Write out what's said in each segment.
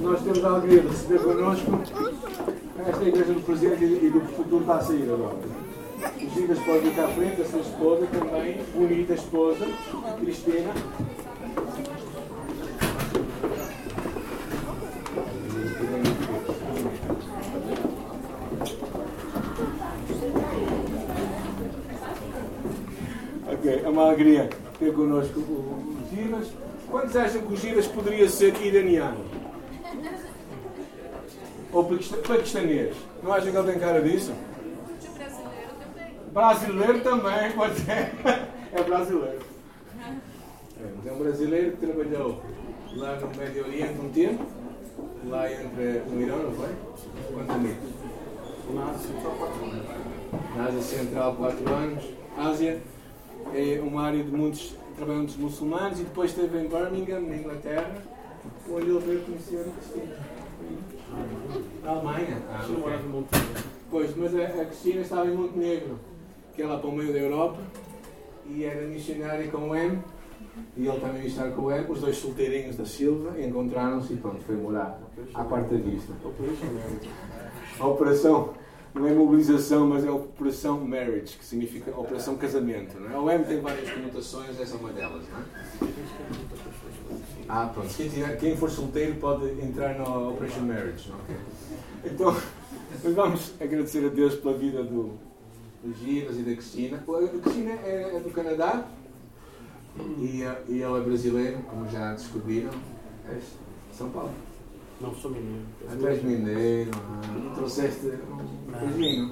Nós temos a alegria de receber connosco esta igreja do presente e do futuro está a sair agora. Os Gigas podem cá à frente, a sua esposa também, bonita esposa, Cristina. Ok, é uma alegria ter connosco o Giras. Quantos acham que o Giras poderia ser iraniano? Ou paquistanês? Não acham que ele tem cara disso? Brasileiro também, pode ser. É brasileiro. É, é um brasileiro que trabalhou lá no Médio Oriente um tempo, lá entre no Irão, não foi? Quantos anos? Na Ásia Central, 4 anos. Na Ásia Central, 4 anos. Ásia é uma área de muitos trabalhando muçulmanos e depois esteve em Birmingham, na Inglaterra, onde ele veio conhecer Cristina. A Alemanha? Ah, okay. Pois, mas a, a Cristina estava em Montenegro, que é lá para o meio da Europa, e era missionária com o M, e ele também estar com o M, os dois solteirinhos da Silva, encontraram-se e pronto, foi morar à parte da vista. Operação não é mobilização, mas é operação marriage, que significa operação casamento. Não é? O M tem várias conotações, essa é uma delas. Não é? Ah, pronto. Quem, tiver, quem for solteiro pode entrar na Operation Marriage. Okay? Então, vamos agradecer a Deus pela vida do, do Giras e da Cristina. A Cristina é, é do Canadá e, e ele é brasileiro, como já descobriram. É São Paulo. Não sou mineiro. Ah, tu és mineiro, ah, trouxeste um.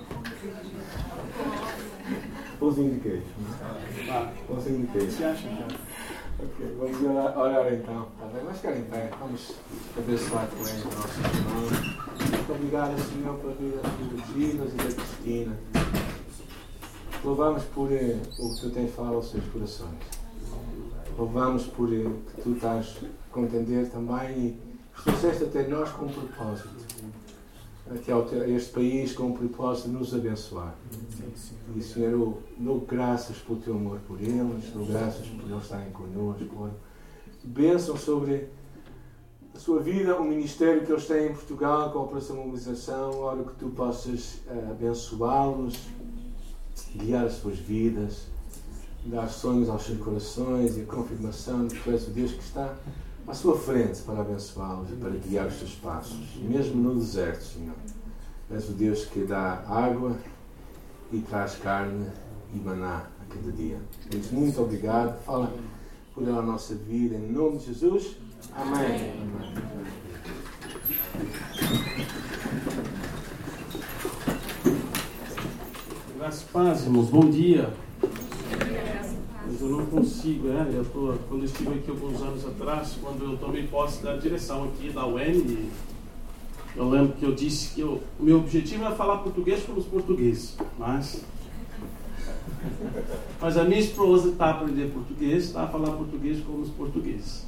Pãozinho de queijo. Ah, pãozinho de queijo. Você acha que Ok, vamos orar, orar então. Tá bem? Vamos ficar em pé. Vamos abençoar também os nossos irmãos. Muito obrigado, Senhor, pela vida dos Ginas e da Cristina. Louvamos por eh, o que tu tens falado aos seus corações. Louvamos por eh, que tu estás a contender também e trouxeste até nós com um propósito. Até a este país com o um propósito de nos abençoar. E, Senhor, eu dou graças pelo teu amor por eles, dou graças por eles estarem connosco. Bênção sobre a sua vida, o ministério que eles têm em Portugal com a Operação Mobilização. Oro que tu possas uh, abençoá-los, guiar as suas vidas, dar sonhos aos seus corações e a confirmação de que tu és o Deus que está à sua frente para abençoá-los e para guiar os seus passos, mesmo no deserto, Senhor. És o Deus que dá água e traz carne e maná a cada dia. Deus, muito obrigado. Fala por a nossa vida, em nome de Jesus. Amém. Graças paz, irmãos. Bom dia não consigo, né? Eu tô, quando eu estive aqui alguns anos atrás, quando eu tomei posse da direção aqui da UEM, eu lembro que eu disse que o meu objetivo era falar português com os portugueses, mas mas a minha esposa está a aprender português, está a falar português com os portugueses.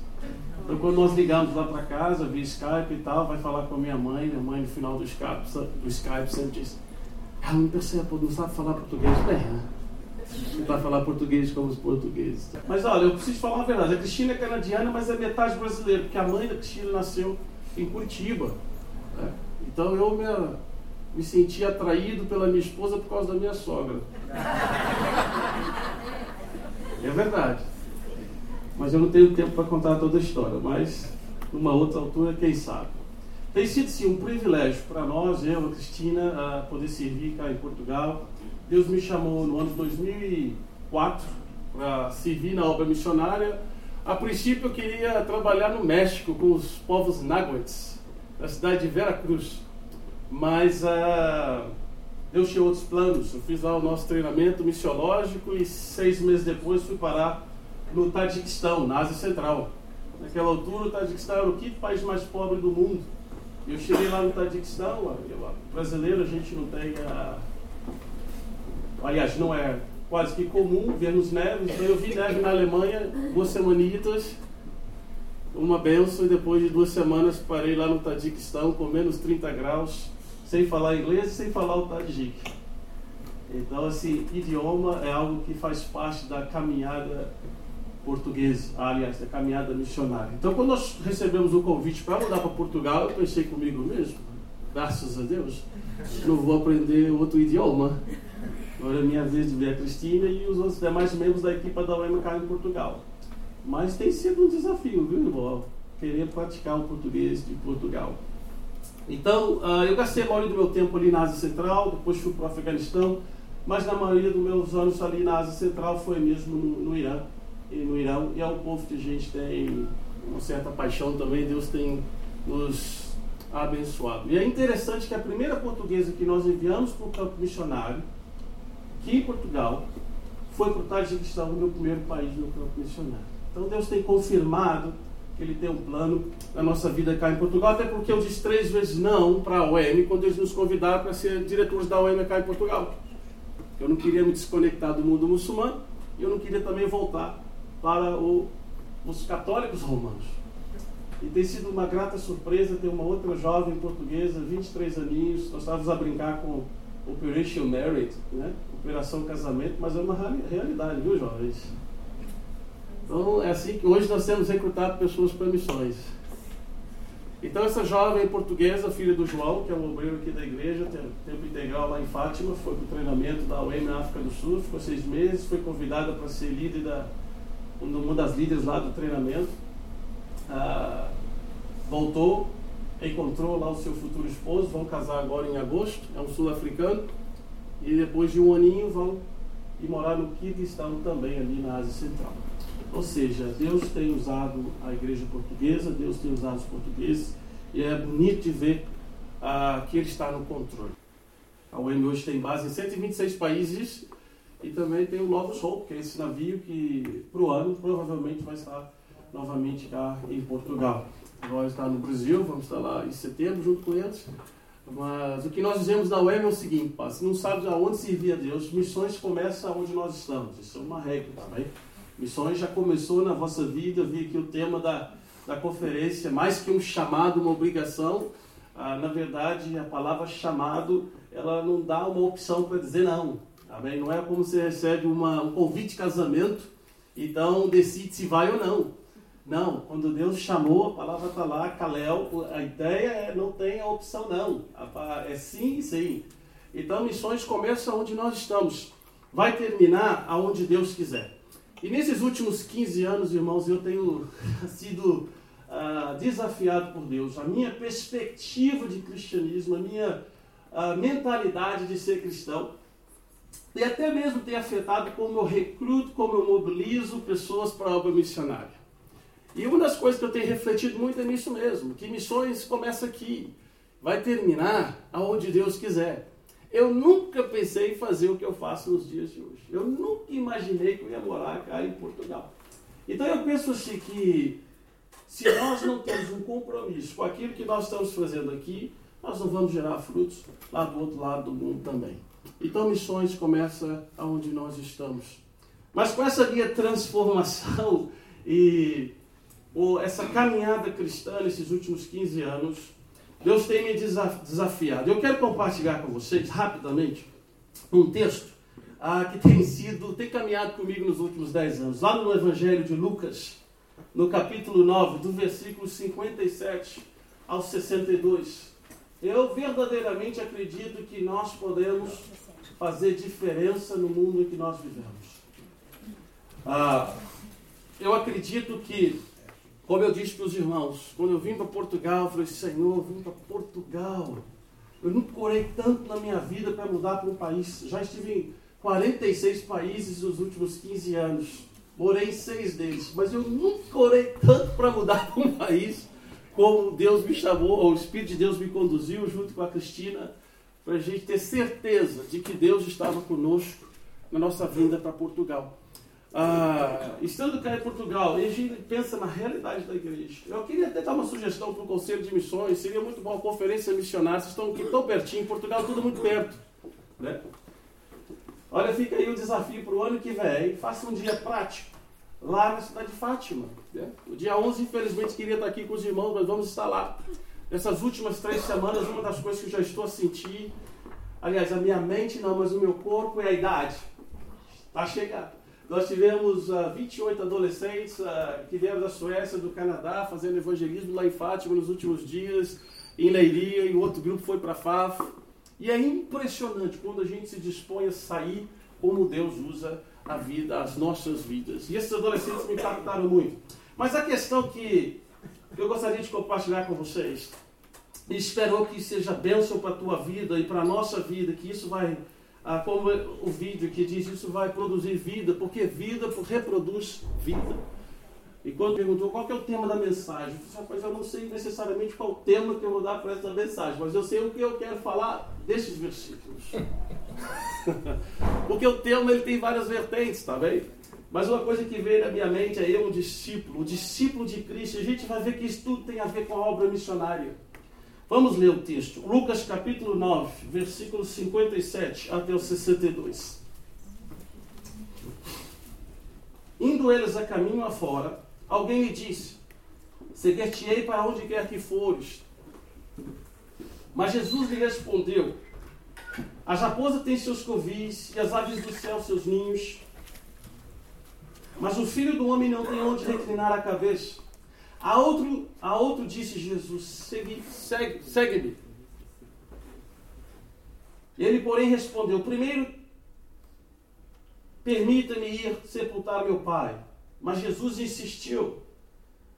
Então, quando nós ligamos lá para casa, via Skype e tal, vai falar com a minha mãe, minha mãe no final do Skype, do Skype sempre diz: ela não percebe, não sabe falar português bem, né? Para falar português como os portugueses. Mas olha, eu preciso falar uma verdade. A Cristina é canadiana, mas é metade brasileira, porque a mãe da Cristina nasceu em Curitiba. Né? Então eu me, me senti atraído pela minha esposa por causa da minha sogra. É verdade. Mas eu não tenho tempo para contar toda a história, mas numa outra altura, quem sabe. Tem sido sim um privilégio para nós, eu, a Cristina, a poder servir cá em Portugal Deus me chamou no ano de 2004 para servir na obra missionária. A princípio eu queria trabalhar no México com os povos náhuatls, da cidade de Veracruz. Mas uh, Deus tinha outros planos. Eu fiz lá o nosso treinamento missiológico e seis meses depois fui parar no Tadiquistão, na Ásia Central. Naquela altura o Tadiquistão era o quinto país mais pobre do mundo. Eu cheguei lá no Tadiquistão, eu, brasileiro a gente não tem a aliás, não é quase que comum vermos neve. Então eu vi neve na Alemanha duas semanitas, uma benção, e depois de duas semanas parei lá no Tadiquistão com menos 30 graus, sem falar inglês e sem falar o Tadjik. Então, assim, idioma é algo que faz parte da caminhada portugueses, aliás, da caminhada missionária. Então, quando nós recebemos o convite para mudar para Portugal, eu pensei comigo mesmo, graças a Deus, não vou aprender outro idioma. Agora é minha vez de ver a Cristina e os outros demais membros da equipa da cá em Portugal. Mas tem sido um desafio, viu, irmão? Querer praticar o português de Portugal. Então, uh, eu gastei a maioria do meu tempo ali na Ásia Central, depois fui para o Afeganistão, mas na maioria dos meus anos ali na Ásia Central foi mesmo no Irã. E no Irã, e é um povo que a gente tem uma certa paixão também, Deus tem nos abençoado. E é interessante que a primeira portuguesa que nós enviamos para o campo missionário, aqui em Portugal, foi para o Tajiquistão, o meu primeiro país no campo missionário. Então Deus tem confirmado que Ele tem um plano na nossa vida cá em Portugal, até porque eu disse três vezes não para a OM quando eles nos convidaram para ser diretores da OM cá em Portugal. Eu não queria me desconectar do mundo muçulmano e eu não queria também voltar para o, os católicos romanos. E tem sido uma grata surpresa ter uma outra jovem portuguesa, 23 aninhos, nós estávamos a brincar com Operation Married, né? Operação Casamento, mas é uma realidade, viu, jovens? Então é assim que hoje nós temos recrutado pessoas para missões. Então essa jovem portuguesa, filha do João, que é um obreiro aqui da igreja, tem tempo integral lá em Fátima, foi para o treinamento da UEM na África do Sul, ficou seis meses, foi convidada para ser líder da, uma das líderes lá do treinamento. Ah, voltou, encontrou lá o seu futuro esposo, vão casar agora em agosto, é um sul-africano, e depois de um aninho vão ir morar no Kirguistão também, ali na Ásia Central. Ou seja, Deus tem usado a igreja portuguesa, Deus tem usado os portugueses, e é bonito de ver ah, que Ele está no controle. A UEM hoje tem base em 126 países e também tem o Novos Hope, que é esse navio que, para o ano, provavelmente vai estar novamente cá em Portugal. Nós está no Brasil, vamos estar lá em setembro junto com eles. Mas o que nós dizemos na UEM é o seguinte, pá, se não sabe aonde servir a Deus, missões começam onde nós estamos. Isso é uma regra, também. Tá Missões já começou na vossa vida, vi aqui o tema da, da conferência, mais que um chamado, uma obrigação. Ah, na verdade, a palavra chamado, ela não dá uma opção para dizer não. Amém? Não é como você recebe uma, um convite de casamento, então decide se vai ou não. Não, quando Deus chamou, a palavra está lá, Kalel, a ideia é não tem a opção não. É sim e sim. Então missões começam onde nós estamos. Vai terminar aonde Deus quiser. E nesses últimos 15 anos, irmãos, eu tenho sido uh, desafiado por Deus. A minha perspectiva de cristianismo, a minha uh, mentalidade de ser cristão, e até mesmo tem afetado como eu recruto, como eu mobilizo pessoas para a obra missionária. E uma das coisas que eu tenho refletido muito é nisso mesmo, que missões começa aqui, vai terminar aonde Deus quiser. Eu nunca pensei em fazer o que eu faço nos dias de hoje. Eu nunca imaginei que eu ia morar cá em Portugal. Então eu penso assim que se nós não temos um compromisso com aquilo que nós estamos fazendo aqui, nós não vamos gerar frutos lá do outro lado do mundo também. Então missões começa aonde nós estamos. Mas com essa minha transformação e ou essa caminhada cristã nesses últimos 15 anos, Deus tem me desafiado. Eu quero compartilhar com vocês rapidamente um texto ah, que tem sido, tem caminhado comigo nos últimos 10 anos. Lá no Evangelho de Lucas, no capítulo 9, do versículo 57 ao 62. Eu verdadeiramente acredito que nós podemos fazer diferença no mundo em que nós vivemos. Ah, eu acredito que como eu disse para os irmãos, quando eu vim para Portugal, eu falei, Senhor, eu vim para Portugal. Eu nunca orei tanto na minha vida para mudar para um país. Já estive em 46 países nos últimos 15 anos. Morei em seis deles. Mas eu nunca orei tanto para mudar para um país como Deus me chamou, ou o Espírito de Deus me conduziu junto com a Cristina, para a gente ter certeza de que Deus estava conosco na nossa vinda para Portugal. Ah, estando cá em Portugal, a gente pensa na realidade da igreja. Eu queria até dar uma sugestão para o Conselho de Missões, seria muito bom a conferência missionária, vocês estão aqui tão pertinho, em Portugal tudo muito perto. Né? Olha, fica aí o desafio para o ano que vem, faça um dia prático, lá na cidade de Fátima. Né? O dia 11, infelizmente, queria estar aqui com os irmãos, mas vamos estar lá. Nessas últimas três semanas, uma das coisas que eu já estou a sentir, aliás, a minha mente não, mas o meu corpo é a idade. Está chegando. Nós tivemos uh, 28 adolescentes uh, que vieram da Suécia, do Canadá, fazendo evangelismo lá em Fátima nos últimos dias, em Leiria, e o outro grupo foi para Faf. E é impressionante quando a gente se dispõe a sair como Deus usa a vida, as nossas vidas. E esses adolescentes me impactaram muito. Mas a questão que eu gostaria de compartilhar com vocês, e espero que seja bênção para a tua vida e para a nossa vida, que isso vai ah, como o vídeo que diz isso vai produzir vida, porque vida reproduz vida. E quando perguntou qual é o tema da mensagem, eu disse, eu não sei necessariamente qual o tema que eu vou dar para essa mensagem, mas eu sei o que eu quero falar desses versículos. porque o tema ele tem várias vertentes, tá bem? Mas uma coisa que veio na minha mente é eu, um discípulo, o discípulo de Cristo. A gente vai ver que isso tudo tem a ver com a obra missionária. Vamos ler o texto. Lucas capítulo 9, versículos 57 até o 62. Indo eles a caminho afora, alguém lhe disse: Seguir-te-ei para onde quer que fores. Mas Jesus lhe respondeu: As raposas têm seus covis e as aves do céu seus ninhos. Mas o filho do homem não tem onde reclinar a cabeça. A outro, a outro disse Jesus: segue, segue, segue-me. Ele, porém, respondeu: Primeiro, permita-me ir sepultar meu pai. Mas Jesus insistiu: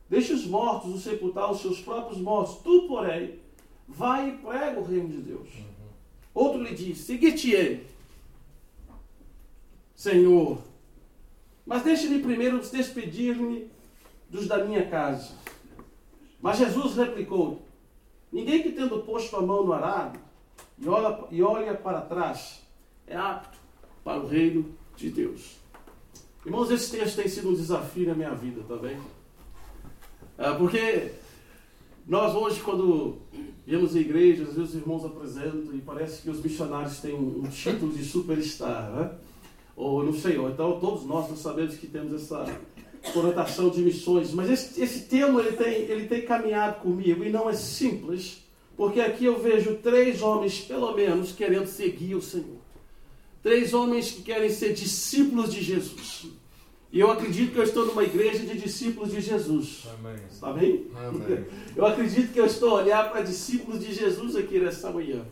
Deixe os mortos o sepultar os seus próprios mortos. Tu, porém, vai e prega o reino de Deus. Uhum. Outro lhe disse: Seguir-te-ei, Senhor. Mas deixe-me primeiro despedir-me dos da minha casa. Mas Jesus replicou: Ninguém que tendo posto a mão no arado e olha, e olha para trás é apto para o reino de Deus. Irmãos, esse texto tem sido um desafio na minha vida. Tá é, porque nós hoje, quando viemos à igreja, às vezes os irmãos apresentam e parece que os missionários têm um, um título de superstar, né? Ou não sei, ou então todos nós não sabemos que temos essa conotação de missões, mas esse, esse tema ele tem, ele tem caminhado comigo e não é simples, porque aqui eu vejo três homens, pelo menos, querendo seguir o Senhor. Três homens que querem ser discípulos de Jesus. E eu acredito que eu estou numa igreja de discípulos de Jesus. Amém. Está bem? Amém. Eu acredito que eu estou a olhar para discípulos de Jesus aqui nessa manhã.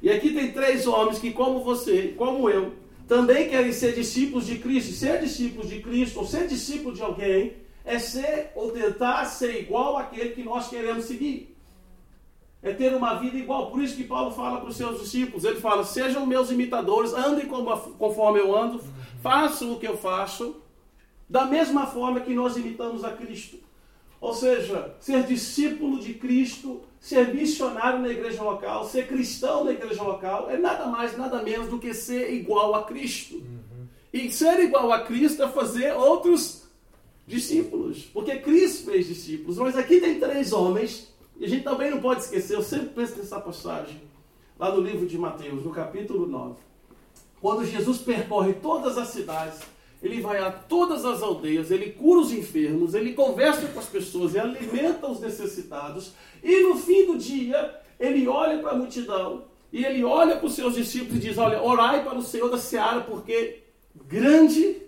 E aqui tem três homens que, como você, como eu, também querem ser discípulos de Cristo. Ser discípulos de Cristo ou ser discípulo de alguém é ser ou tentar ser igual àquele que nós queremos seguir. É ter uma vida igual. Por isso que Paulo fala para os seus discípulos: ele fala, sejam meus imitadores, andem conforme eu ando, façam o que eu faço, da mesma forma que nós imitamos a Cristo. Ou seja, ser discípulo de Cristo, ser missionário na igreja local, ser cristão na igreja local, é nada mais, nada menos do que ser igual a Cristo. Uhum. E ser igual a Cristo é fazer outros discípulos. Porque Cristo fez discípulos. Mas aqui tem três homens, e a gente também não pode esquecer, eu sempre penso nessa passagem, lá no livro de Mateus, no capítulo 9. Quando Jesus percorre todas as cidades ele vai a todas as aldeias, ele cura os enfermos, ele conversa com as pessoas, ele alimenta os necessitados, e no fim do dia, ele olha para a multidão, e ele olha para os seus discípulos e diz: Olha, orai para o Senhor da seara, porque grande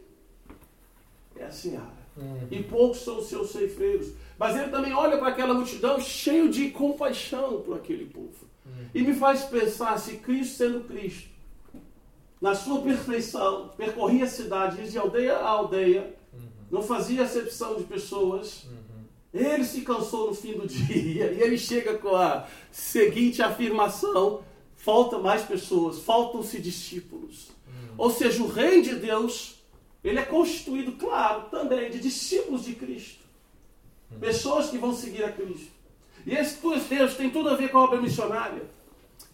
é a seara, uhum. e poucos são os seus ceifeiros. Mas ele também olha para aquela multidão cheio de compaixão por aquele povo. Uhum. E me faz pensar se Cristo sendo Cristo, na sua perfeição, percorria a cidade, de aldeia a aldeia, uhum. não fazia acepção de pessoas. Uhum. Ele se cansou no fim do dia e ele chega com a seguinte afirmação: falta mais pessoas, faltam-se discípulos. Uhum. Ou seja, o reino de Deus, ele é constituído, claro, também de discípulos de Cristo. Uhum. Pessoas que vão seguir a Cristo. E esse Deus tem tudo a ver com a obra missionária.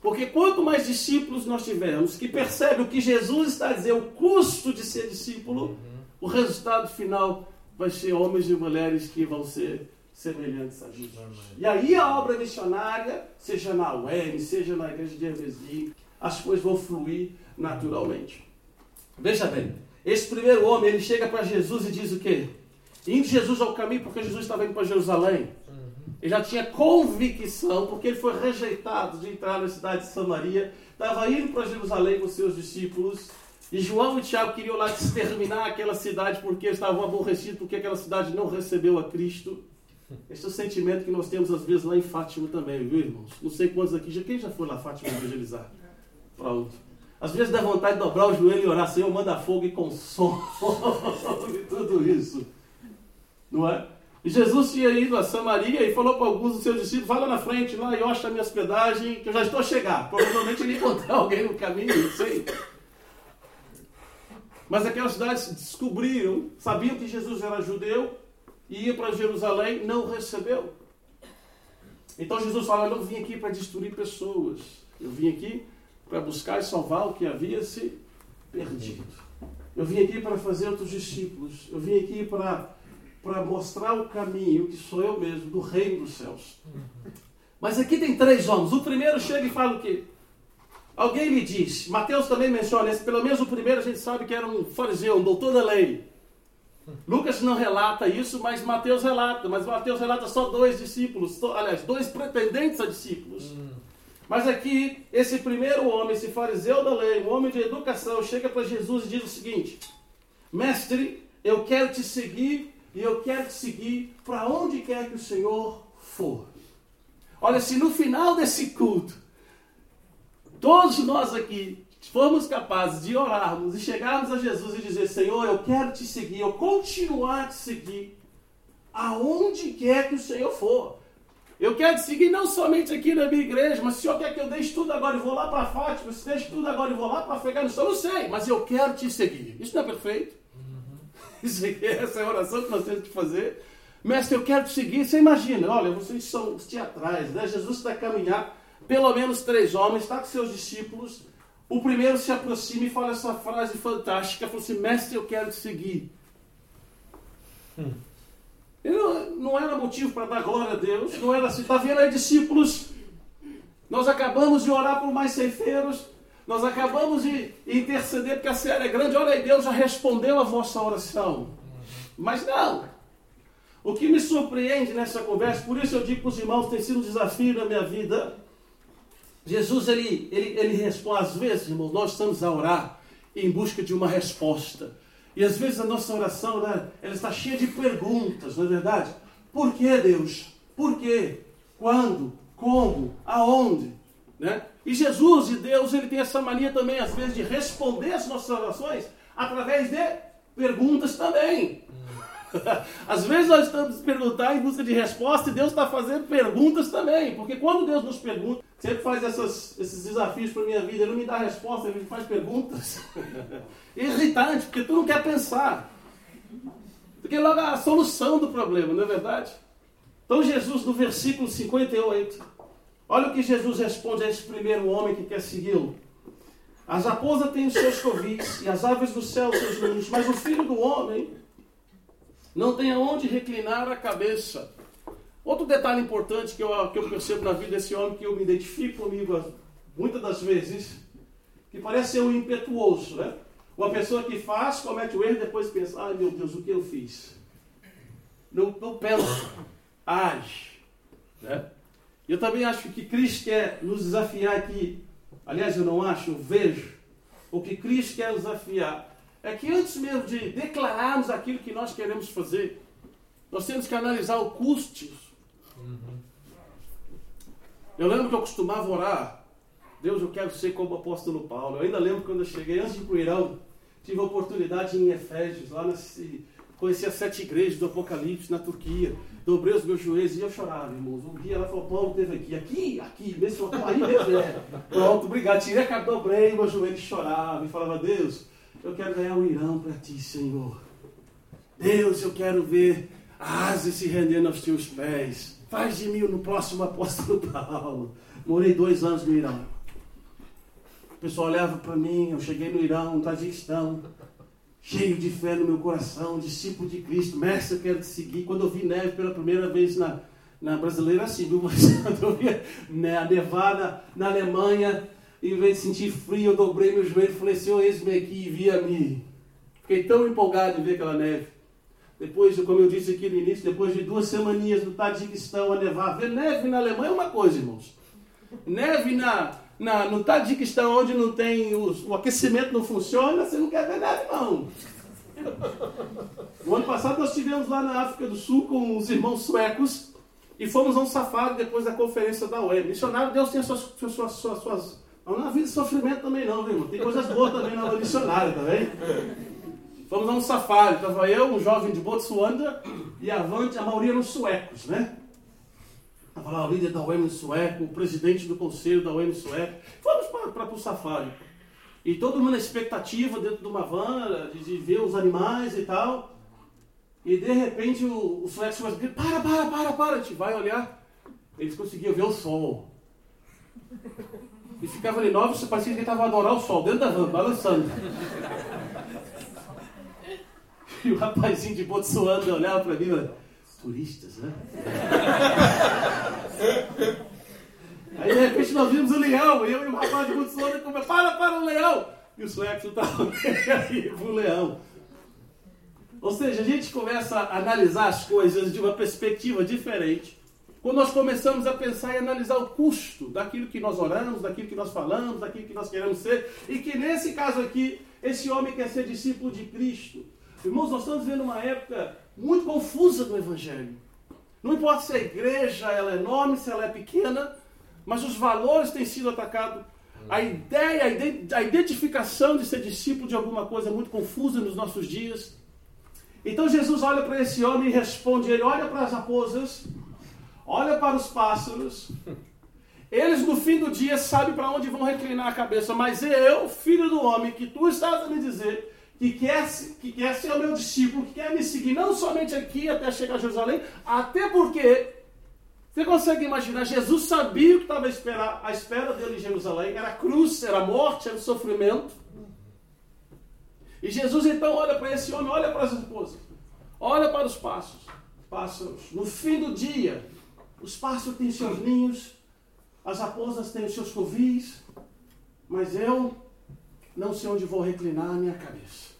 Porque quanto mais discípulos nós tivermos que percebem o que Jesus está a dizer, o custo de ser discípulo, uhum. o resultado final vai ser homens e mulheres que vão ser semelhantes a Jesus. Amém. E aí a obra missionária, seja na UEM, seja na igreja de Hermesim, as coisas vão fluir naturalmente. Veja bem, esse primeiro homem, ele chega para Jesus e diz o quê? Indo Jesus ao caminho, porque Jesus estava indo para Jerusalém. Ele já tinha convicção, porque ele foi rejeitado de entrar na cidade de Samaria, estava indo para Jerusalém com seus discípulos, E João e Tiago queriam lá exterminar aquela cidade porque estavam aborrecidos, porque aquela cidade não recebeu a Cristo. Esse é o sentimento que nós temos às vezes lá em Fátima também, viu, irmãos? Não sei quantos aqui já. Quem já foi lá Fátima evangelizar? Pronto. Às vezes dá vontade de dobrar o joelho e orar, Senhor, manda fogo e consome tudo isso. Não é? Jesus tinha ido a Samaria e falou para alguns dos seus discípulos: vai lá na frente, lá e acha a minha hospedagem, que eu já estou a chegar. Provavelmente ele encontrar alguém no caminho, não sei. Mas aquelas cidades descobriram, sabiam que Jesus era judeu, e ia para Jerusalém, não recebeu. Então Jesus fala: Eu não vim aqui para destruir pessoas, eu vim aqui para buscar e salvar o que havia se perdido. Eu vim aqui para fazer outros discípulos, eu vim aqui para, para mostrar o caminho, que sou eu mesmo, do reino dos céus. Mas aqui tem três homens. O primeiro chega e fala o quê? Alguém lhe diz, Mateus também menciona, esse, pelo menos o primeiro a gente sabe que era um fariseu, um doutor da lei. Lucas não relata isso, mas Mateus relata. Mas Mateus relata só dois discípulos, aliás, dois pretendentes a discípulos. Mas aqui, esse primeiro homem, esse fariseu da lei, um homem de educação, chega para Jesus e diz o seguinte: Mestre, eu quero te seguir e eu quero te seguir para onde quer que o Senhor for. Olha, se no final desse culto, todos nós aqui formos capazes de orarmos e chegarmos a Jesus e dizer: Senhor, eu quero te seguir, eu continuar te seguir, aonde quer que o Senhor for. Eu quero te seguir não somente aqui na minha igreja, mas se o Senhor quer que eu deixe tudo agora e vou lá para Fátima, se deixe tudo agora e vou lá para Afeganistão, não sei, mas eu quero te seguir. Isso não é perfeito? Essa é a oração que nós temos que fazer. Mestre, eu quero te seguir. Você imagina, olha, vocês são os teatrais, né? Jesus está a caminhar, pelo menos três homens, está com seus discípulos. O primeiro se aproxima e fala essa frase fantástica, fala assim, mestre, eu quero te seguir. Hum. Não, não era motivo para dar glória a Deus, não era assim, está vendo aí, discípulos? Nós acabamos de orar por mais ceifeiros, nós acabamos de interceder porque a série é grande, olha aí, Deus já respondeu a vossa oração. Mas não. O que me surpreende nessa conversa, por isso eu digo para os irmãos, tem sido um desafio na minha vida. Jesus, ele, ele, ele responde, às vezes, irmãos, nós estamos a orar em busca de uma resposta. E às vezes a nossa oração, né, ela está cheia de perguntas, não é verdade? Por que Deus? Por quê? Quando? Como? Aonde? Né? E Jesus e Deus, ele tem essa mania também, às vezes, de responder as nossas orações através de perguntas também. Às vezes nós estamos perguntando em busca de resposta e Deus está fazendo perguntas também. Porque quando Deus nos pergunta, sempre faz essas, esses desafios para a minha vida, Ele não me dá resposta, Ele faz perguntas. Irritante, porque tu não quer pensar. Porque logo a solução do problema, não é verdade? Então Jesus, no versículo 58, olha o que Jesus responde a esse primeiro homem que quer segui-lo. As raposas têm os seus covis e as aves do céu seus ninhos, mas o filho do homem não tem aonde reclinar a cabeça. Outro detalhe importante que eu, que eu percebo na vida desse homem, que eu me identifico comigo muitas das vezes, que parece ser um impetuoso, né? Uma pessoa que faz, comete o erro e depois pensa, ai meu Deus, o que eu fiz? Não, não pensa, age. Né? Eu também acho que Cristo quer nos desafiar aqui. Aliás, eu não acho, eu vejo. O que Cristo quer nos desafiar é que antes mesmo de declararmos aquilo que nós queremos fazer, nós temos que analisar o custo. Uhum. Eu lembro que eu costumava orar, Deus, eu quero ser como o apóstolo Paulo. Eu ainda lembro quando eu cheguei, antes de ir para o Irão, tive a oportunidade em Efésios, lá nesse, conheci as sete igrejas do Apocalipse na Turquia. Dobrei os meus joelhos e eu chorava, irmãos. Um dia ela falou, Paulo teve aqui, aqui, aqui, nesse local, aí mesmo é. Pronto, obrigado. Tirei a cara, dobrei meus joelhos e chorava e falava, Deus, eu quero ganhar o Irão para ti, Senhor. Deus, eu quero ver a Ásia se rendendo aos teus pés. Faz de mim no próximo apóstolo Paulo. Morei dois anos no Irão. O pessoal olhava para mim, eu cheguei no Irão, no Tajiquistão, cheio de fé no meu coração, discípulo de Cristo, mestre, eu quero te seguir. Quando eu vi neve pela primeira vez na, na brasileira, assim, mas quando eu vi né, a nevada na Alemanha, em vez de sentir frio, eu dobrei meu joelho e falei, Senhor, eis-me aqui e via-me. Fiquei tão empolgado em ver aquela neve. Depois, como eu disse aqui no início, depois de duas semaninhas no Tadjikistão a nevar, ver neve na Alemanha é uma coisa, irmãos. Neve na, na, no Tadiquistão, onde não tem os, o aquecimento não funciona, você não quer ver nada, não. No ano passado nós estivemos lá na África do Sul com os irmãos suecos e fomos a um safari depois da conferência da UE. Missionário, Deus tem as suas, suas, suas, suas não na vida de sofrimento também não, viu, irmão? Tem coisas boas também na missionária, tá vendo? Fomos a um safari, estava eu, um jovem de Botsuanda e Avante, a maioria eram suecos, né? Estava lá o líder da UEM sueco, o presidente do conselho da UEM sueco. Fomos para o safari. E todo mundo na expectativa dentro de uma van, de, de, ver os animais e tal. E de repente o, o sueco começa a para, para, para, para, a gente vai olhar. Eles conseguiam ver o sol. E ficava ali nove, você parecia que estava a adorar o sol, dentro da van, balançando. E o rapazinho de Botsuanda olhava para mim e turistas, né? Aí de repente nós vimos o leão, e eu e o rapaz de Botsuanda como para, para o leão! E o sueco estava aí pro leão. Ou seja, a gente começa a analisar as coisas de uma perspectiva diferente quando nós começamos a pensar e analisar o custo daquilo que nós oramos, daquilo que nós falamos, daquilo que nós queremos ser, e que nesse caso aqui, esse homem quer ser discípulo de Cristo. Irmãos, nós estamos vivendo uma época muito confusa do Evangelho. Não importa se a igreja ela é enorme, se ela é pequena, mas os valores têm sido atacados. A ideia, a identificação de ser discípulo de alguma coisa é muito confusa nos nossos dias. Então Jesus olha para esse homem e responde: ele olha para as raposas olha para os pássaros. Eles no fim do dia sabem para onde vão reclinar a cabeça, mas eu, filho do homem, que tu estás a me dizer que quer, que quer ser o meu discípulo, que quer me seguir não somente aqui até chegar a Jerusalém, até porque você consegue imaginar, Jesus sabia o que estava a esperar, a espera dele em Jerusalém, era cruz, era morte, era sofrimento. E Jesus então olha para esse homem, olha para as esposas, olha para os pássaros, pássaros. No fim do dia, os pássaros têm seus ninhos, as raposas têm os seus covis, mas eu não sei onde vou reclinar a minha cabeça.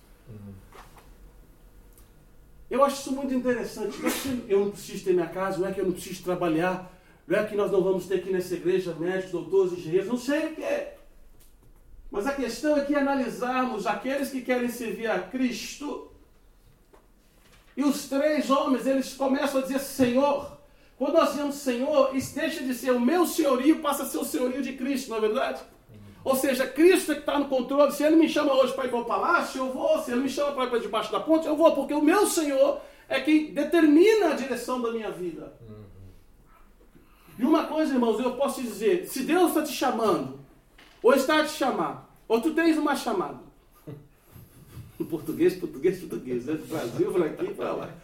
Eu acho isso muito interessante. Não é que eu não preciso ter minha casa, não é que eu não preciso trabalhar, não é que nós não vamos ter aqui nessa igreja médicos, doutores, engenheiros, não sei o que é. Mas a questão é que analisarmos aqueles que querem servir a Cristo. E os três homens, eles começam a dizer: Senhor, quando nós dizemos Senhor, isso deixa de ser o meu senhorio, passa a ser o senhorio de Cristo, não é verdade? Ou seja, Cristo é que está no controle. Se Ele me chama hoje para ir para o palácio, eu vou. Se Ele me chama para ir para debaixo da ponte, eu vou, porque o meu Senhor é quem determina a direção da minha vida. E uma coisa, irmãos, eu posso dizer: se Deus está te chamando, ou está a te chamar, ou tu tens uma chamada. português, português, português, né? Do Brasil para aqui para lá.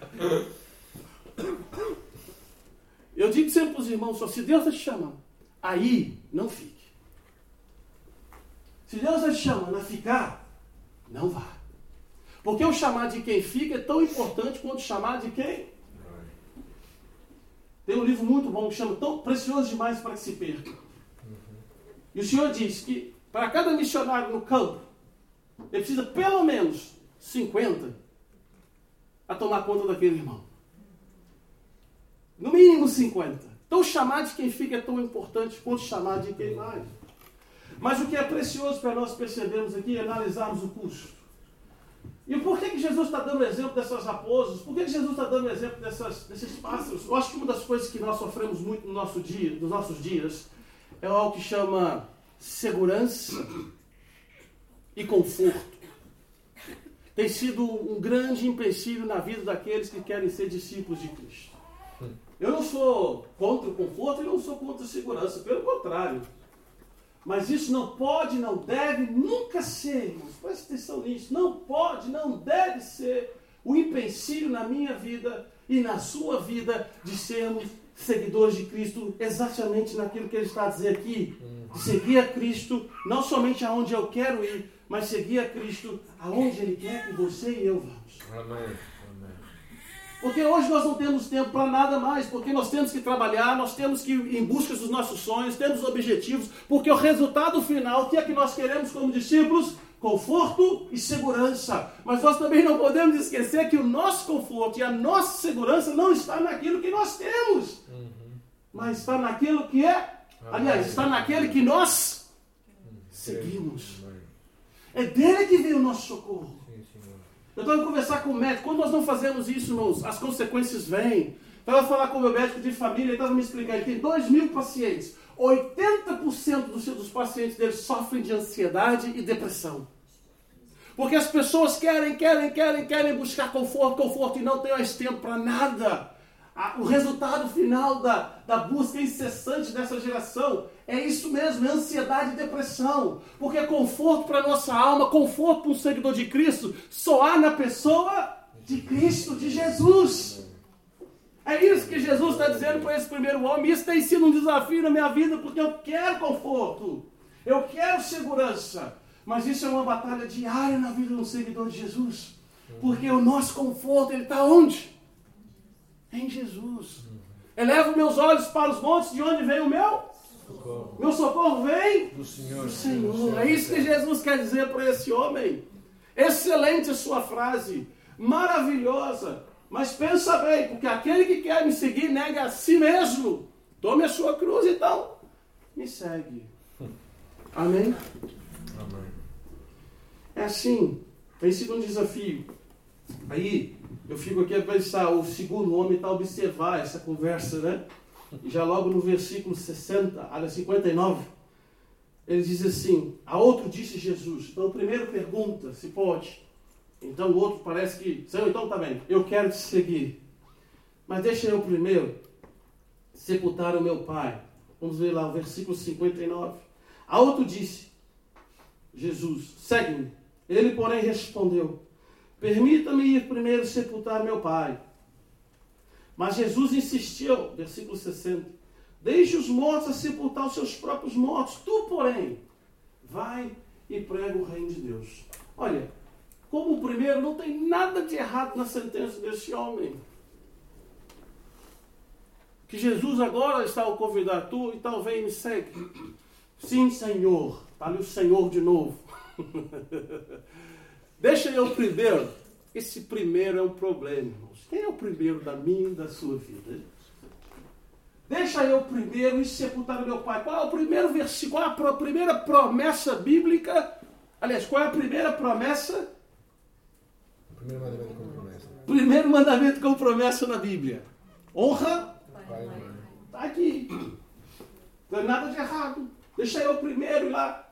Eu digo sempre para os irmãos, só se Deus está te chamando, aí não fique. Se Deus está te chamando a ficar, não vá. Porque o chamar de quem fica é tão importante quanto o chamar de quem? Tem um livro muito bom que chama Tão Precioso Demais para que se perca. E o Senhor diz que para cada missionário no campo, ele precisa pelo menos 50 a tomar conta daquele irmão. No mínimo 50. Então, chamar de quem fica é tão importante quanto chamar de quem mais. Mas o que é precioso para nós percebermos aqui é analisarmos o custo. E por que, que Jesus está dando exemplo dessas raposas? Por que, que Jesus está dando exemplo dessas, desses pássaros? Eu acho que uma das coisas que nós sofremos muito no nosso dia, nos nossos dias é algo que chama segurança e conforto. Tem sido um grande empecilho na vida daqueles que querem ser discípulos de Cristo. Eu não sou contra o conforto e não sou contra a segurança, pelo contrário. Mas isso não pode, não deve, nunca ser, irmãos, preste atenção nisso, não pode, não deve ser o empecilho na minha vida e na sua vida de sermos seguidores de Cristo, exatamente naquilo que ele está a dizer aqui. De seguir a Cristo, não somente aonde eu quero ir, mas seguir a Cristo aonde ele quer que você e eu vamos. Amém. Porque hoje nós não temos tempo para nada mais, porque nós temos que trabalhar, nós temos que ir em busca dos nossos sonhos, temos objetivos, porque o resultado final, o que é que nós queremos como discípulos? Conforto e segurança. Mas nós também não podemos esquecer que o nosso conforto e a nossa segurança não está naquilo que nós temos, uhum. mas está naquilo que é, aliás, está naquele que nós seguimos. É dele que vem o nosso socorro. Eu estava conversar com o médico. Quando nós não fazemos isso, irmãos, as consequências vêm. Estava falar com o meu médico de família, ele estava me explicando. Ele tem 2 mil pacientes. 80% dos, dos pacientes dele sofrem de ansiedade e depressão. Porque as pessoas querem, querem, querem, querem buscar conforto, conforto e não tem mais tempo para nada. O resultado final da, da busca incessante dessa geração é isso mesmo, é ansiedade e depressão. Porque conforto para nossa alma, conforto para um seguidor de Cristo, só há na pessoa de Cristo, de Jesus. É isso que Jesus está dizendo para esse primeiro homem. Isso tem sido um desafio na minha vida, porque eu quero conforto, eu quero segurança. Mas isso é uma batalha diária na vida de um seguidor de Jesus. Porque o nosso conforto, ele está onde? Em Jesus. Elevo meus olhos para os montes, de onde vem o meu? Socorro. Meu socorro vem do Senhor. Do Senhor. É isso que Jesus quer dizer para esse homem. Excelente a sua frase, maravilhosa. Mas pensa bem, porque aquele que quer me seguir nega a si mesmo. Tome a sua cruz então. Me segue. Amém? Amém. É assim. Tem sido um desafio. Aí, eu fico aqui a pensar, o segundo homem está a observar essa conversa, né? E já logo no versículo 60, olha 59, ele diz assim: A outro disse Jesus. Então, primeiro pergunta se pode. Então, o outro parece que, Senhor, então tá bem, eu quero te seguir. Mas deixa eu primeiro sepultar o meu pai. Vamos ver lá o versículo 59. A outro disse: Jesus, segue-me. Ele, porém, respondeu: Permita-me ir primeiro sepultar meu pai. Mas Jesus insistiu, versículo 60, deixe os mortos a sepultar os seus próprios mortos. Tu, porém, vai e prega o reino de Deus. Olha, como o primeiro, não tem nada de errado na sentença desse homem. Que Jesus agora está a convidar tu, e me segue. Sim, Senhor. Está ali o Senhor de novo. Deixa eu primeiro. Esse primeiro é um problema, irmãos. Quem é o primeiro da minha e da sua vida? Deixa eu primeiro ir sepultar o meu pai. Qual é o primeiro versículo? Qual é a primeira promessa bíblica? Aliás, qual é a primeira promessa? Primeiro mandamento com promessa. Primeiro mandamento com promessa na Bíblia. Honra. Está aqui. Não é nada de errado. Deixa eu primeiro ir lá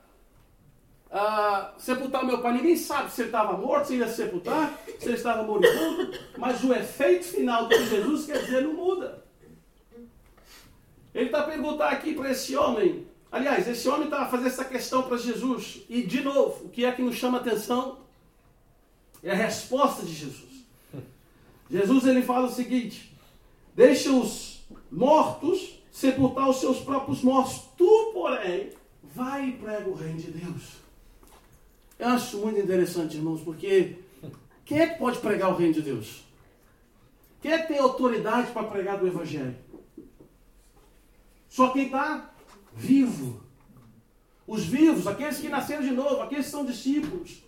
uh, sepultar meu pai. Ninguém sabe se ele estava morto, se ia sepultar, se ele estava moribundo, mas o efeito final que Jesus quer dizer não muda. Ele está perguntando aqui para esse homem. Aliás, esse homem está fazendo essa questão para Jesus. E, de novo, o que é que nos chama a atenção? É a resposta de Jesus. Jesus ele fala o seguinte: Deixa os mortos sepultar os seus próprios mortos. Tu, porém, vai e prega o reino de Deus. Eu acho muito interessante, irmãos, porque quem é que pode pregar o reino de Deus? Quem é que tem autoridade para pregar do Evangelho? Só quem está vivo. Os vivos, aqueles que nasceram de novo, aqueles que são discípulos,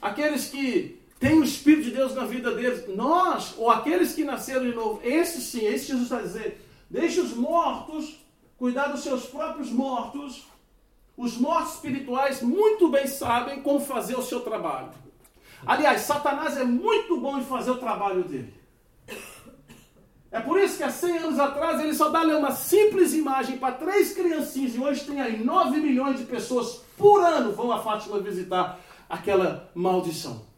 aqueles que têm o Espírito de Deus na vida deles. Nós, ou aqueles que nasceram de novo, esses sim, esse Jesus está dizendo, deixe os mortos cuidar dos seus próprios mortos os mortos espirituais muito bem sabem como fazer o seu trabalho. Aliás, Satanás é muito bom em fazer o trabalho dele. É por isso que há 100 anos atrás ele só dá uma simples imagem para três criancinhas e hoje tem aí 9 milhões de pessoas por ano vão a Fátima visitar aquela maldição.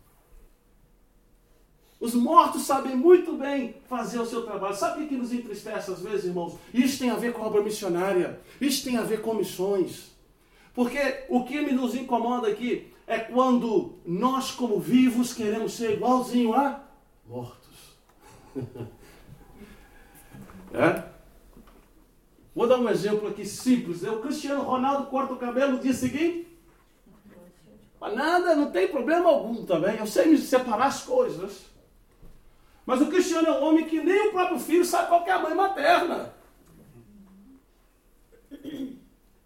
Os mortos sabem muito bem fazer o seu trabalho. Sabe o que nos entristece às vezes, irmãos? Isso tem a ver com a obra missionária. Isso tem a ver com missões. Porque o que nos incomoda aqui é quando nós, como vivos, queremos ser igualzinho a mortos. é? Vou dar um exemplo aqui simples. O Cristiano Ronaldo corta o cabelo no dia seguinte. Nada, não tem problema algum também. Eu sei me separar as coisas. Mas o Cristiano é um homem que nem o próprio filho sabe qual é a mãe materna.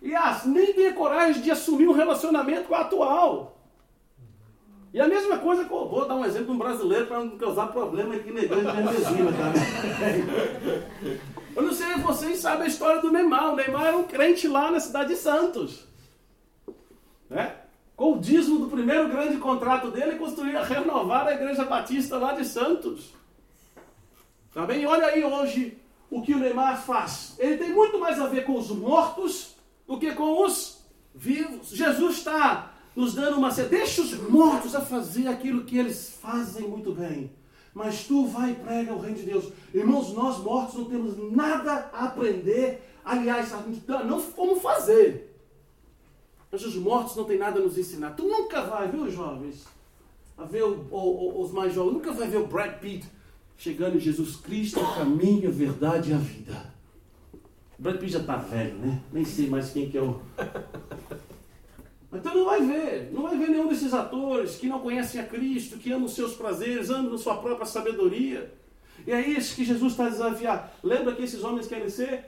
E as, nem tem coragem de assumir um relacionamento com a atual. E a mesma coisa, vou dar um exemplo de um brasileiro para não causar problema aqui na igreja de Resina, tá? Eu não sei se vocês sabem a história do Neymar. O Neymar era um crente lá na cidade de Santos. né? com o dízimo do primeiro grande contrato dele, construir, renovar a Igreja Batista lá de Santos. Tá bem? Olha aí hoje o que o Neymar faz. Ele tem muito mais a ver com os mortos do que com os vivos. Jesus está nos dando uma. Deixa os mortos a fazer aquilo que eles fazem muito bem. Mas tu vai e prega o reino de Deus. Irmãos, nós mortos não temos nada a aprender. Aliás, não como fazer. Mas os mortos não têm nada a nos ensinar. Tu nunca vai, viu, jovens? A ver o, o, os mais jovens, nunca vai ver o Brad Pitt chegando em Jesus Cristo, o caminho, a verdade e a vida. Brad Pitt já está velho, né? Nem sei mais quem que é o. Então não vai ver, não vai ver nenhum desses atores que não conhecem a Cristo, que amam os seus prazeres, amam sua própria sabedoria. E é isso que Jesus está desafiando. Lembra que esses homens querem ser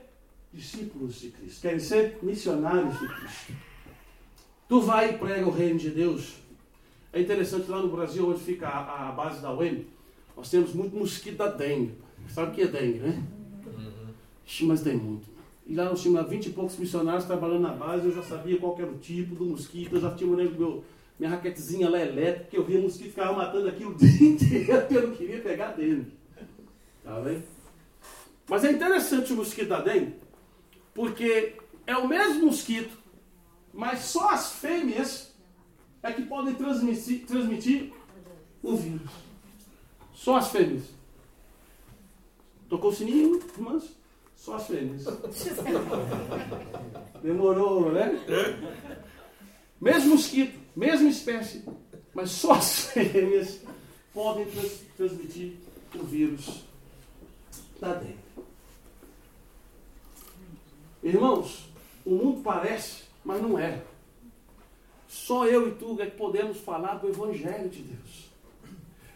discípulos de Cristo, querem ser missionários de Cristo. Tu vai e prega o reino de Deus. É interessante lá no Brasil, onde fica a, a base da UEM, nós temos muito mosquito da dengue. Sabe o que é dengue, né? Uhum. Mas tem muito. E lá nós tínhamos 20 e poucos missionários trabalhando na base, eu já sabia qual era o tipo do mosquito, eu já tinha meu, minha raquetezinha lá elétrica, que eu via o mosquito ficava matando aqui o dia inteiro, eu não queria pegar dele. Tá bem? Mas é interessante o mosquito da dengue, porque é o mesmo mosquito mas só as fêmeas é que podem transmitir, transmitir o vírus. Só as fêmeas. Tocou o sininho, irmãs? Só as fêmeas. Demorou, né? Mesmo mosquito, mesma espécie, mas só as fêmeas podem trans transmitir o vírus da dengue. Irmãos, o mundo parece mas não é. Só eu e tu é que podemos falar do Evangelho de Deus.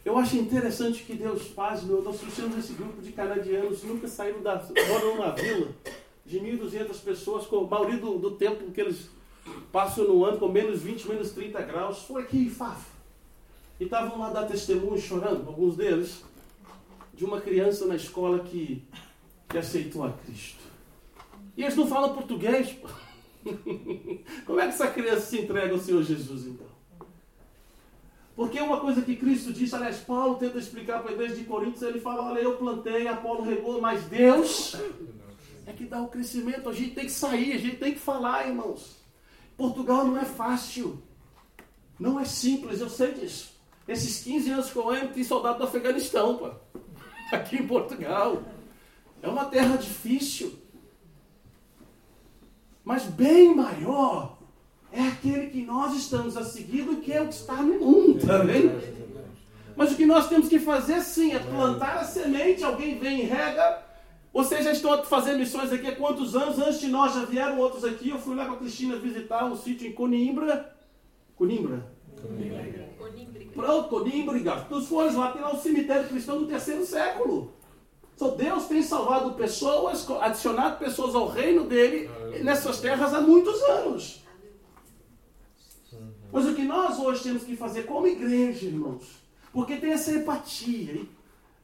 Eu acho interessante que Deus faz, meu, nós trouxemos esse grupo de canadianos, nunca saíram da. moram numa vila de 1.200 pessoas, com a maioria do, do tempo que eles passam no ano com menos 20, menos 30 graus, foi aqui em Fafa. E estavam lá dar testemunho chorando, alguns deles, de uma criança na escola que, que aceitou a Cristo. E eles não falam português. Como é que essa criança se entrega ao Senhor Jesus, então? Porque uma coisa que Cristo disse, aliás, Paulo tenta explicar para a igreja de Coríntios, ele fala, olha, eu plantei, Apolo regou, mas Deus é que dá o crescimento. A gente tem que sair, a gente tem que falar, irmãos. Portugal não é fácil. Não é simples, eu sei disso. Esses 15 anos que eu amo, tem soldado do Afeganistão, pô. Aqui em Portugal. É uma terra difícil. Mas bem maior é aquele que nós estamos a seguir do que é o que está no mundo, tá vendo? Mas o que nós temos que fazer sim é plantar a semente, alguém vem e rega. Vocês já estão fazendo missões aqui há quantos anos? Antes de nós já vieram outros aqui. Eu fui lá com a Cristina visitar um sítio em Conimbra. Conimbra? Conimbra. Pronto, Conimbra. Tu fores lá, tem lá um cemitério cristão do terceiro século. Então Deus tem salvado pessoas, adicionado pessoas ao reino dele nessas terras há muitos anos. Mas o que nós hoje temos que fazer como igreja, irmãos, porque tem essa empatia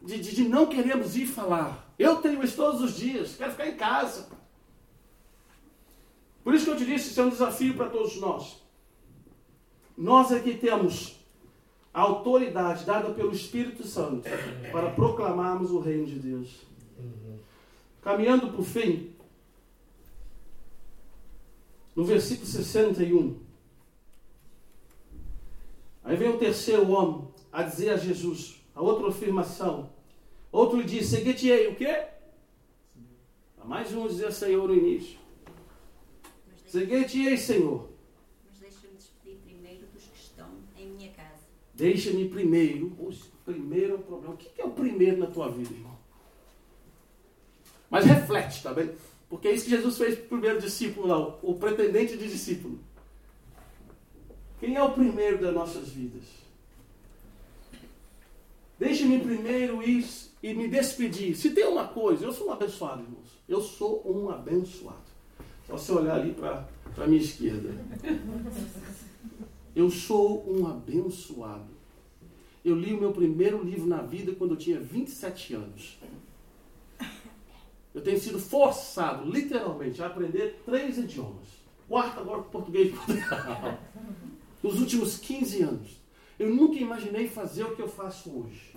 de, de, de não queremos ir falar. Eu tenho isso todos os dias, quero ficar em casa. Por isso que eu te disse, isso é um desafio para todos nós. Nós aqui temos a autoridade dada pelo Espírito Santo para proclamarmos o reino de Deus. Caminhando para o fim, no versículo 61, aí vem o terceiro homem a dizer a Jesus, a outra afirmação. Outro lhe diz, seguir-te-ei, o quê? A mais um dizer Senhor no início. Seguir-te-ei, Senhor. Deixa-me primeiro. O primeiro é o problema. O que é o primeiro na tua vida, irmão? Mas reflete, tá bem? Porque é isso que Jesus fez para o primeiro discípulo lá, o pretendente de discípulo. Quem é o primeiro das nossas vidas? Deixe-me primeiro ir e me despedir. Se tem uma coisa, eu sou um abençoado, irmãos. Eu sou um abençoado. Só você olhar ali para a minha esquerda. Eu sou um abençoado. Eu li o meu primeiro livro na vida quando eu tinha 27 anos. Eu tenho sido forçado, literalmente, a aprender três idiomas. Quarto agora português Portugal. nos últimos 15 anos, eu nunca imaginei fazer o que eu faço hoje.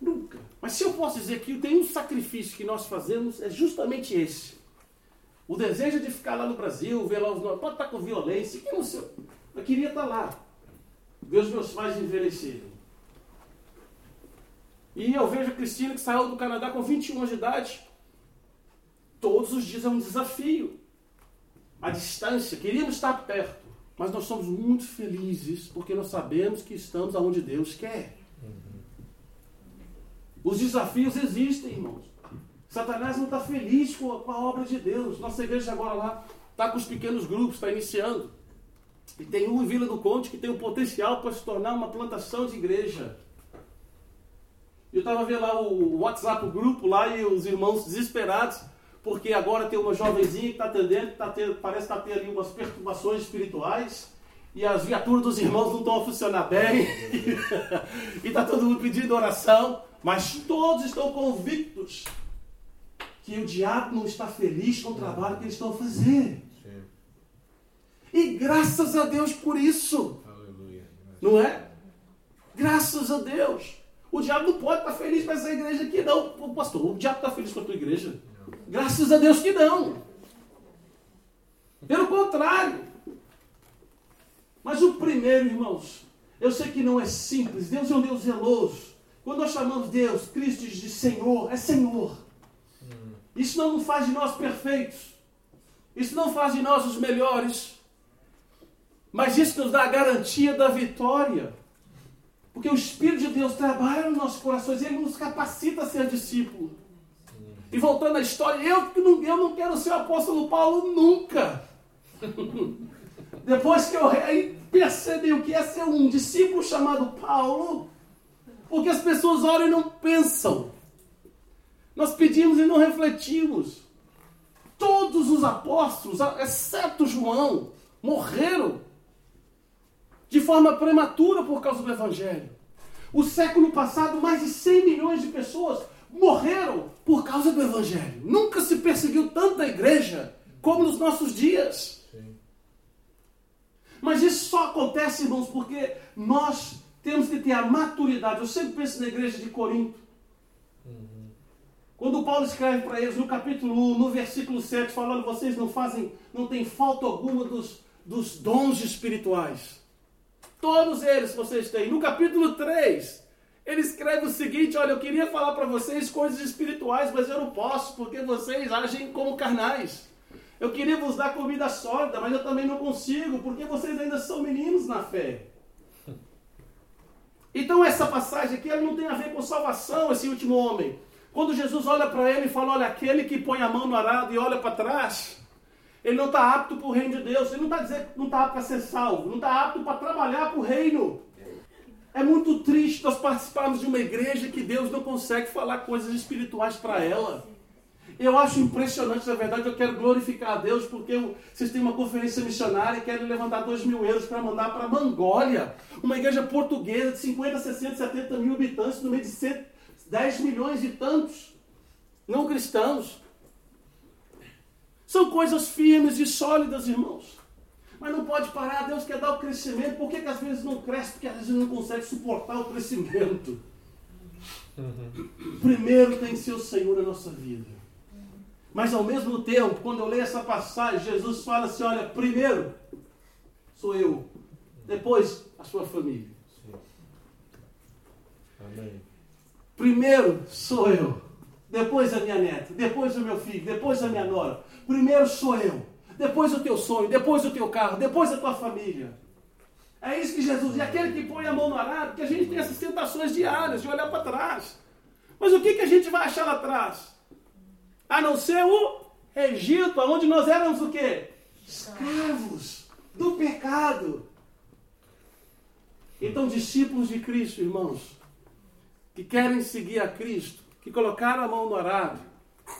Nunca. Mas se eu posso dizer que tem um sacrifício que nós fazemos, é justamente esse. O desejo de ficar lá no Brasil, ver lá os. Pode estar com violência, que não sei. Eu queria estar lá. Ver os meus pais envelhecerem. E eu vejo a Cristina que saiu do Canadá com 21 anos de idade. Todos os dias é um desafio. A distância, queríamos estar perto, mas nós somos muito felizes porque nós sabemos que estamos aonde Deus quer. Os desafios existem, irmãos. Satanás não está feliz com a, com a, obra de Deus. Nossa igreja agora lá está com os pequenos grupos, está iniciando. E tem um em Vila do Conde que tem o potencial para se tornar uma plantação de igreja. Eu estava vendo lá o WhatsApp, o grupo lá, e os irmãos desesperados, porque agora tem uma jovenzinha que está atendendo, tá tendo, parece que está tendo ali umas perturbações espirituais, e as viaturas dos irmãos não estão a funcionar bem, e está todo mundo pedindo oração, mas todos estão convictos que o diabo não está feliz com o trabalho que eles estão a fazer. E graças a Deus por isso. Aleluia. Não é? Graças a Deus. O diabo não pode estar feliz com essa igreja aqui, não. Pastor, o diabo está feliz com a tua igreja? Graças a Deus que não. Pelo contrário. Mas o primeiro, irmãos, eu sei que não é simples. Deus é um Deus zeloso. Quando nós chamamos Deus, Cristo de Senhor, é Senhor. Isso não faz de nós perfeitos. Isso não faz de nós os melhores. Mas isso nos dá a garantia da vitória. Porque o Espírito de Deus trabalha nos nossos corações e ele nos capacita a ser discípulo. E voltando à história, eu, não, eu não quero ser o apóstolo Paulo nunca. Depois que eu percebi o que é ser um discípulo chamado Paulo, porque as pessoas olham e não pensam. Nós pedimos e não refletimos. Todos os apóstolos, exceto João, morreram de forma prematura por causa do Evangelho. O século passado, mais de 100 milhões de pessoas morreram por causa do Evangelho. Nunca se perseguiu tanta igreja como nos nossos dias. Sim. Mas isso só acontece, irmãos, porque nós temos que ter a maturidade. Eu sempre penso na igreja de Corinto. Uhum. Quando Paulo escreve para eles no capítulo 1, no versículo 7, falando, vocês não fazem, não tem falta alguma dos, dos dons espirituais. Todos eles vocês têm. No capítulo 3, ele escreve o seguinte: Olha, eu queria falar para vocês coisas espirituais, mas eu não posso, porque vocês agem como carnais. Eu queria vos dar comida sólida, mas eu também não consigo, porque vocês ainda são meninos na fé. Então, essa passagem aqui ela não tem a ver com salvação, esse último homem. Quando Jesus olha para ele e fala: Olha, aquele que põe a mão no arado e olha para trás, ele não está apto para o reino de Deus. Ele não está dizendo que não está apto para ser salvo. Não está apto para trabalhar para o reino. É muito triste nós participarmos de uma igreja que Deus não consegue falar coisas espirituais para ela. Eu acho impressionante, na verdade, eu quero glorificar a Deus porque vocês têm uma conferência missionária e querem levantar 2 mil euros para mandar para Mangólia, uma igreja portuguesa de 50, 60, 70 mil habitantes, no meio de 10 milhões e tantos não cristãos. São coisas firmes e sólidas, irmãos. Mas não pode parar, Deus quer dar o crescimento. Por que, que às vezes não cresce? Porque às vezes não consegue suportar o crescimento. Uhum. Primeiro tem que ser o Senhor na nossa vida. Mas ao mesmo tempo, quando eu leio essa passagem, Jesus fala assim: olha, primeiro sou eu, depois a sua família. Amém. Primeiro sou eu, depois a minha neta, depois o meu filho, depois a minha nora. Primeiro sou eu, depois o teu sonho, depois o teu carro, depois a tua família. É isso que Jesus, e aquele que põe a mão no arado, que a gente tem essas tentações diárias de olhar para trás. Mas o que, que a gente vai achar lá atrás? A não ser o Egito, onde nós éramos o quê? Escravos do pecado. Então, discípulos de Cristo, irmãos, que querem seguir a Cristo, que colocaram a mão no arado,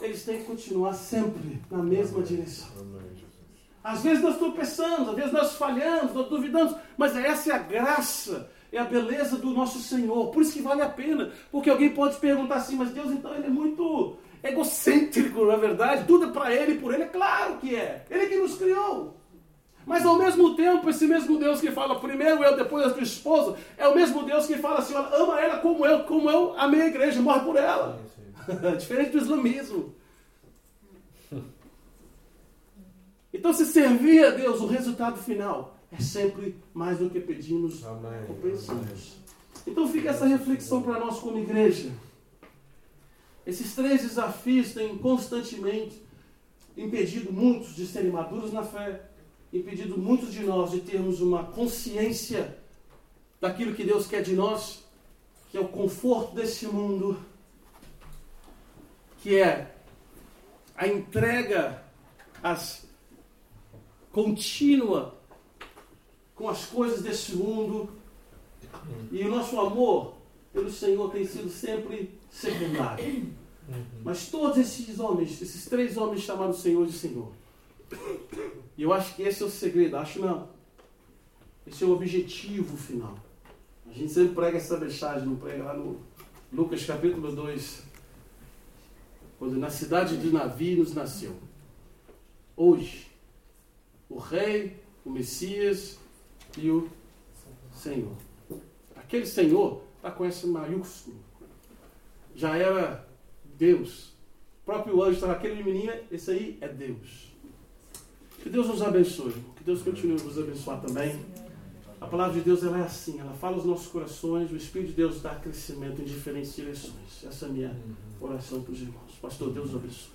eles têm que continuar sempre na mesma direção. Amém, às vezes nós tropeçamos, às vezes nós falhamos, nós duvidamos, mas essa é a graça, é a beleza do nosso Senhor. Por isso que vale a pena, porque alguém pode perguntar assim, mas Deus então ele é muito egocêntrico, na é verdade, tudo é para Ele e por Ele, é claro que é. Ele que nos criou. Mas ao mesmo tempo, esse mesmo Deus que fala primeiro eu, depois a tua esposa, é o mesmo Deus que fala assim, ama ela como eu, como eu amei a igreja, morre por ela. Diferente do islamismo. Então, se servir a Deus, o resultado final é sempre mais do que pedimos ou pensamos. Então, fica essa reflexão para nós como igreja. Esses três desafios têm constantemente impedido muitos de serem maduros na fé, impedido muitos de nós de termos uma consciência daquilo que Deus quer de nós, que é o conforto desse mundo, que é a entrega as contínua com as coisas desse mundo. E o nosso amor pelo Senhor tem sido sempre secundário. Mas todos esses homens, esses três homens chamaram o Senhor de Senhor. E eu acho que esse é o segredo, acho não. Esse é o objetivo final. A gente sempre prega essa mensagem, não prega lá no Lucas capítulo 2, quando na cidade de Navi nos nasceu. Hoje, o Rei, o Messias e o Senhor. Aquele Senhor está com esse maiúsculo. Já era Deus. O próprio anjo estava aquele menino, esse aí é Deus. Que Deus nos abençoe. Que Deus continue a nos abençoar também. A palavra de Deus ela é assim, ela fala aos nossos corações, o Espírito de Deus dá crescimento em diferentes direções. Essa é a minha oração para os irmãos. Pastor, Deus abençoe.